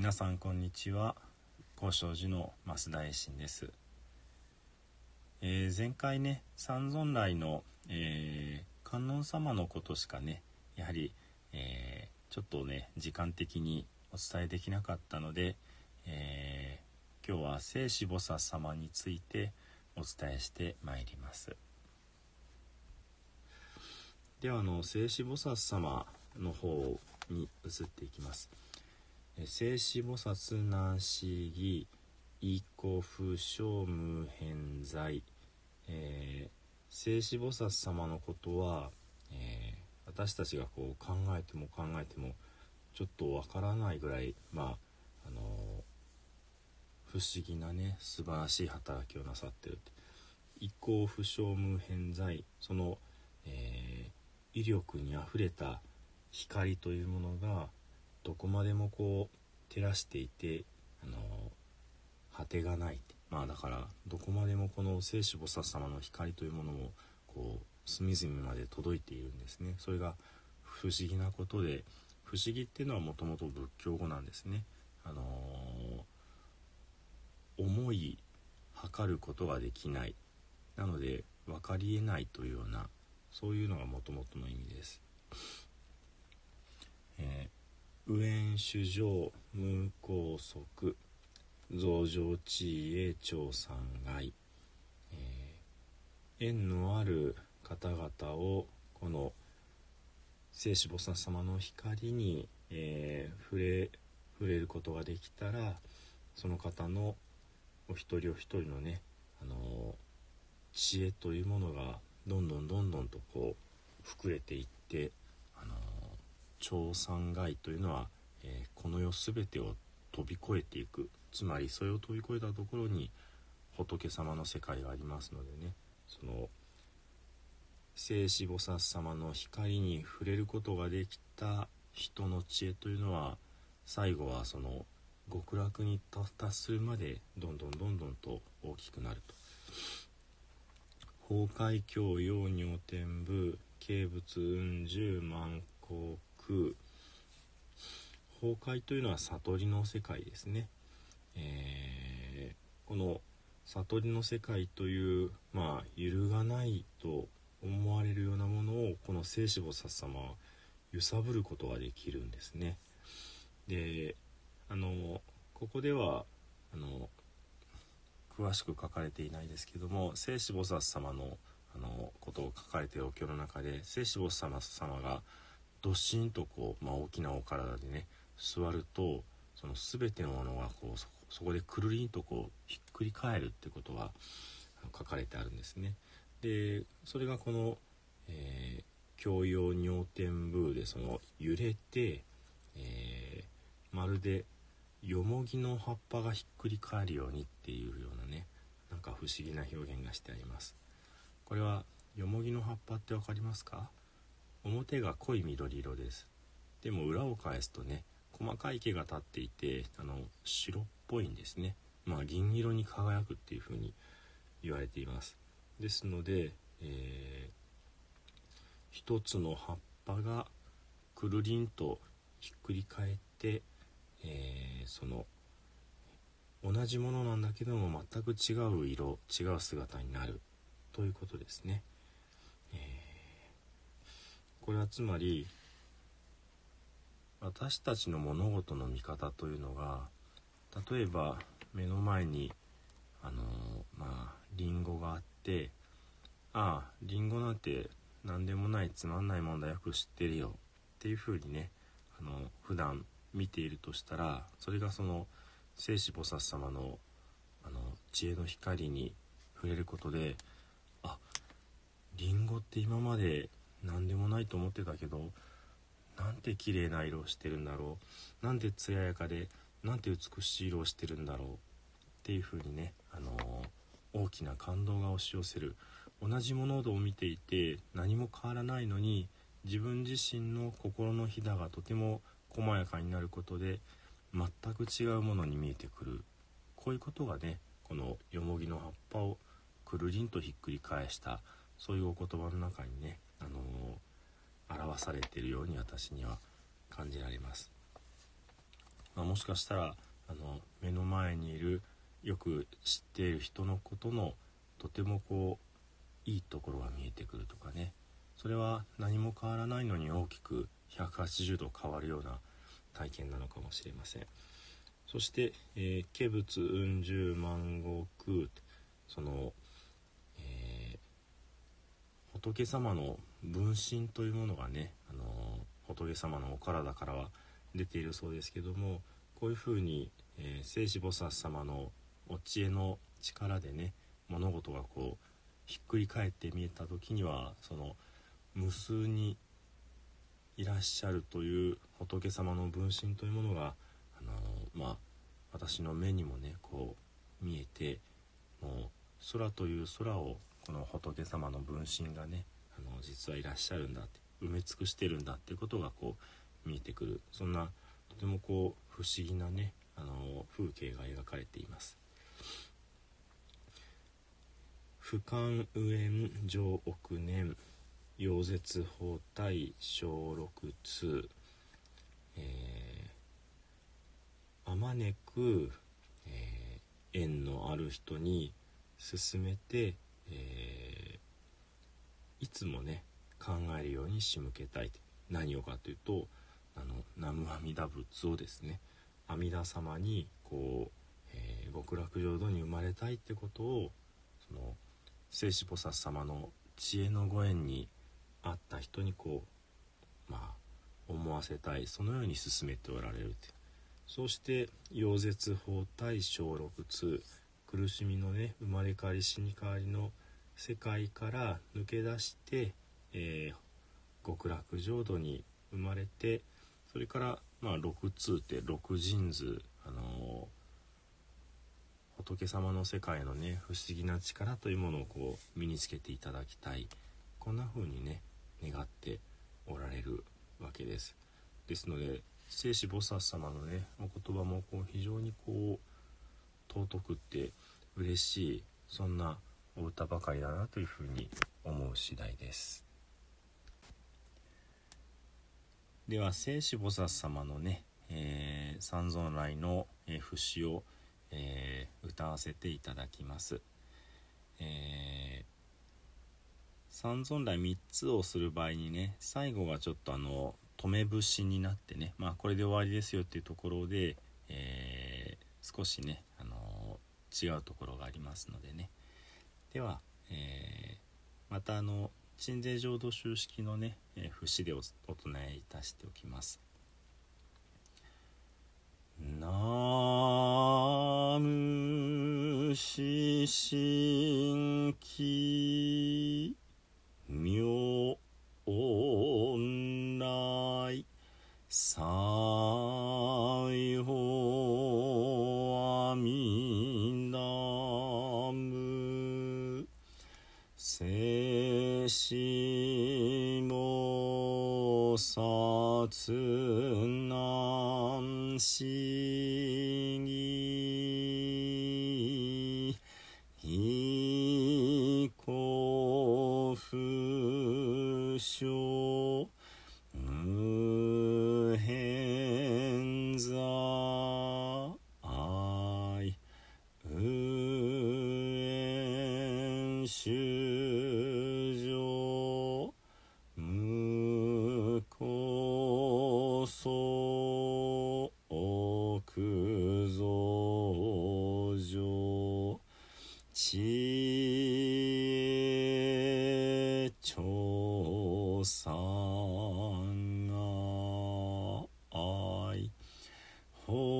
皆さんこんにちは。高尚寺の増田衛進です、えー、前回ね三尊来の、えー、観音様のことしかねやはり、えー、ちょっとね時間的にお伝えできなかったので、え今日は聖子菩薩様についてお伝えしてまいります。ではあの聖子菩薩様の方に移っていきます。静止菩薩南市義異故不正無偏在、えー、静止菩薩様のことは、えー、私たちがこう考えても考えてもちょっとわからないぐらいまああのー、不思議なね素晴らしい働きをなさってるって。異行不正無偏在。その、えー、威力にあふれた光というものがどこまでもこう照らしていてあの果てがないまあだからどこまでもこの聖子菩薩様の光というものもこう隅々まで届いているんですね。それが不思議なことで不思議っていうのはもともと仏教語なんですね。あのー、思い測ることができない。なので分かりえないというようなそういうのがもともとの意味です、右縁主情無拘束増上地位へ長三害、えー、縁のある方々をこの聖子菩薩様の光に、えー、触れ触れることができたらその方のお一人お一人のね、あのー、知恵というものがどんどんどんどんとこう膨れていってあの超三害というのは、えー、この世全てを飛び越えていくつまりそれを飛び越えたところに仏様の世界がありますのでねその聖子菩薩様の光に触れることができた人の知恵というのは最後はその極楽に達するまでどんどんどんどんと大きくなると。法海教養尿天部軽仏雲十万国く崩壊というのは悟りの世界ですね、えー、この悟りの世界というまあ揺るがないと思われるようなものをこの聖子菩薩様は揺さぶることができるんですね。であのここではあの詳しく書かれていないですけども聖子菩薩様のあのことを書かれているお経の中で聖子菩薩様がどっしんとこう、まあ、大きなお体でね座るとその全てのものがこうそこでくるりんとこうひっくり返るってことが書かれてあるんですね。でそれがこの、えー、教養尿天部でその揺れて、えー、まるでよもぎの葉っぱがひっくり返るようにっていうようなねなんか不思議な表現がしてあります。これはよもぎの葉っぱって分かりますか？表が濃い緑色です。でも裏を返すとね細かい毛が立っていてあの白っぽいんですね。まあ銀色に輝くっていう風に言われています。ですので、えー、一つの葉っぱがくるりんとひっくり返って、えー、その同じものなんだけども全く違う色違う姿になるということですね。これはつまり私たちの物事の見方というのが例えば目の前にあのまあリンゴがあってああリンゴなんて何でもないつまんないもんだよく知ってるよっていうふうにねあの普段見ているとしたらそれがその聖子菩薩様のあの知恵の光に触れることであリンゴって今まで何でもないと思ってたけどなんて綺麗な色をしてるんだろうなんて艶やかでなんて美しい色をしてるんだろうっていう風にね、あのー、大きな感動が押し寄せる。同じものを見ていて何も変わらないのに自分自身の心のひだがとても細やかになることで全く違うものに見えてくる。こういうことがねこのよもぎの葉っぱをくるりんとひっくり返したそういうお言葉の中にねあの表されているように私には感じられます。まあ、もしかしたらあの目の前にいるよく知っている人のことのとてもこういいところが見えてくるとかね。それは何も変わらないのに大きく180度変わるような体験なのかもしれません。そして「えー、化仏雲十万国空」その、仏様の分身というものがね、あの、仏様のお体からは出ているそうですけどもこういうふうに、えー、聖子菩薩様のお知恵の力でね物事がこうひっくり返って見えた時にはその無数にいらっしゃるという仏様の分身というものが、あのまあ、私の目にもねこう見えてもう空という空をこの仏様の分身がねあの実はいらっしゃるんだって埋め尽くしてるんだってことがこう見えてくるそんなとてもこう不思議なねあの風景が描かれています。俯瞰右縁上億年溶絶包帯小六通えー、あまねく、えー、縁のある人に勧めて、えー、いつもね考えるように仕向けたい。何をかというとあの南無阿弥陀仏をですね阿弥陀様にこう、えー、極楽浄土に生まれたいってことをその聖子菩薩様の知恵のご縁にあった人にこうまあ思わせたい。そのように進めておられるってそして溶絶法対小六通。苦しみのね生まれ変わり死に変わりの世界から抜け出して、えー、極楽浄土に生まれてそれからまあ六通って六神図あのー、仏様の世界のね不思議な力というものをこう身につけていただきたい。こんな風にね願っておられるわけです。ですので聖子菩薩様のねお言葉もこう非常にこう尊くって嬉しいそんなお歌ばかりだなというふうに思う次第です。では聖子菩薩様のね、えー、三尊来の、えー、節を、えー、歌わせていただきます、えー三尊来3つをする場合にね最後がちょっとあの止め節になってねまあこれで終わりですよっていうところで、えー、少しね、あの、違うところがありますのでねでは、えー、またあの鎮西浄土宗式のね、え節でおお唱えいたしておきます。ナムシシンキ妙内西方しもさつなんしぎいこふしょうそく増上。知恵調査が愛法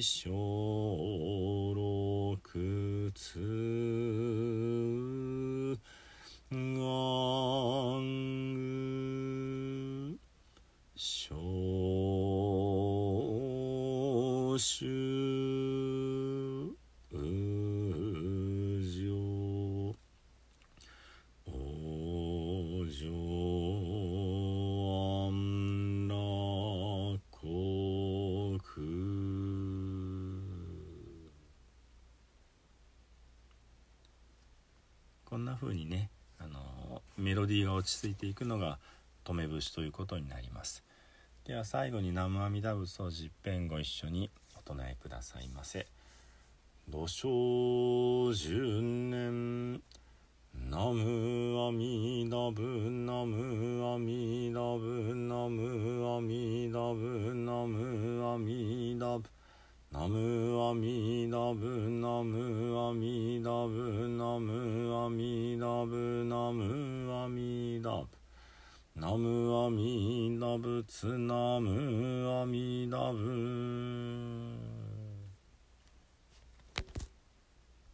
小六つ願具小衆にねあのメロディーが落ち着いていくのが止め節ということになります。では最後に南無阿弥陀仏を十遍ご一緒にお唱えくださいませ。土生十年ナムアミダブナムアミダブナムアミダブナムアミダブナムアミダブナムアミダブナムアミダブナムアミダブナムアミダブ。ツナムアミダブ。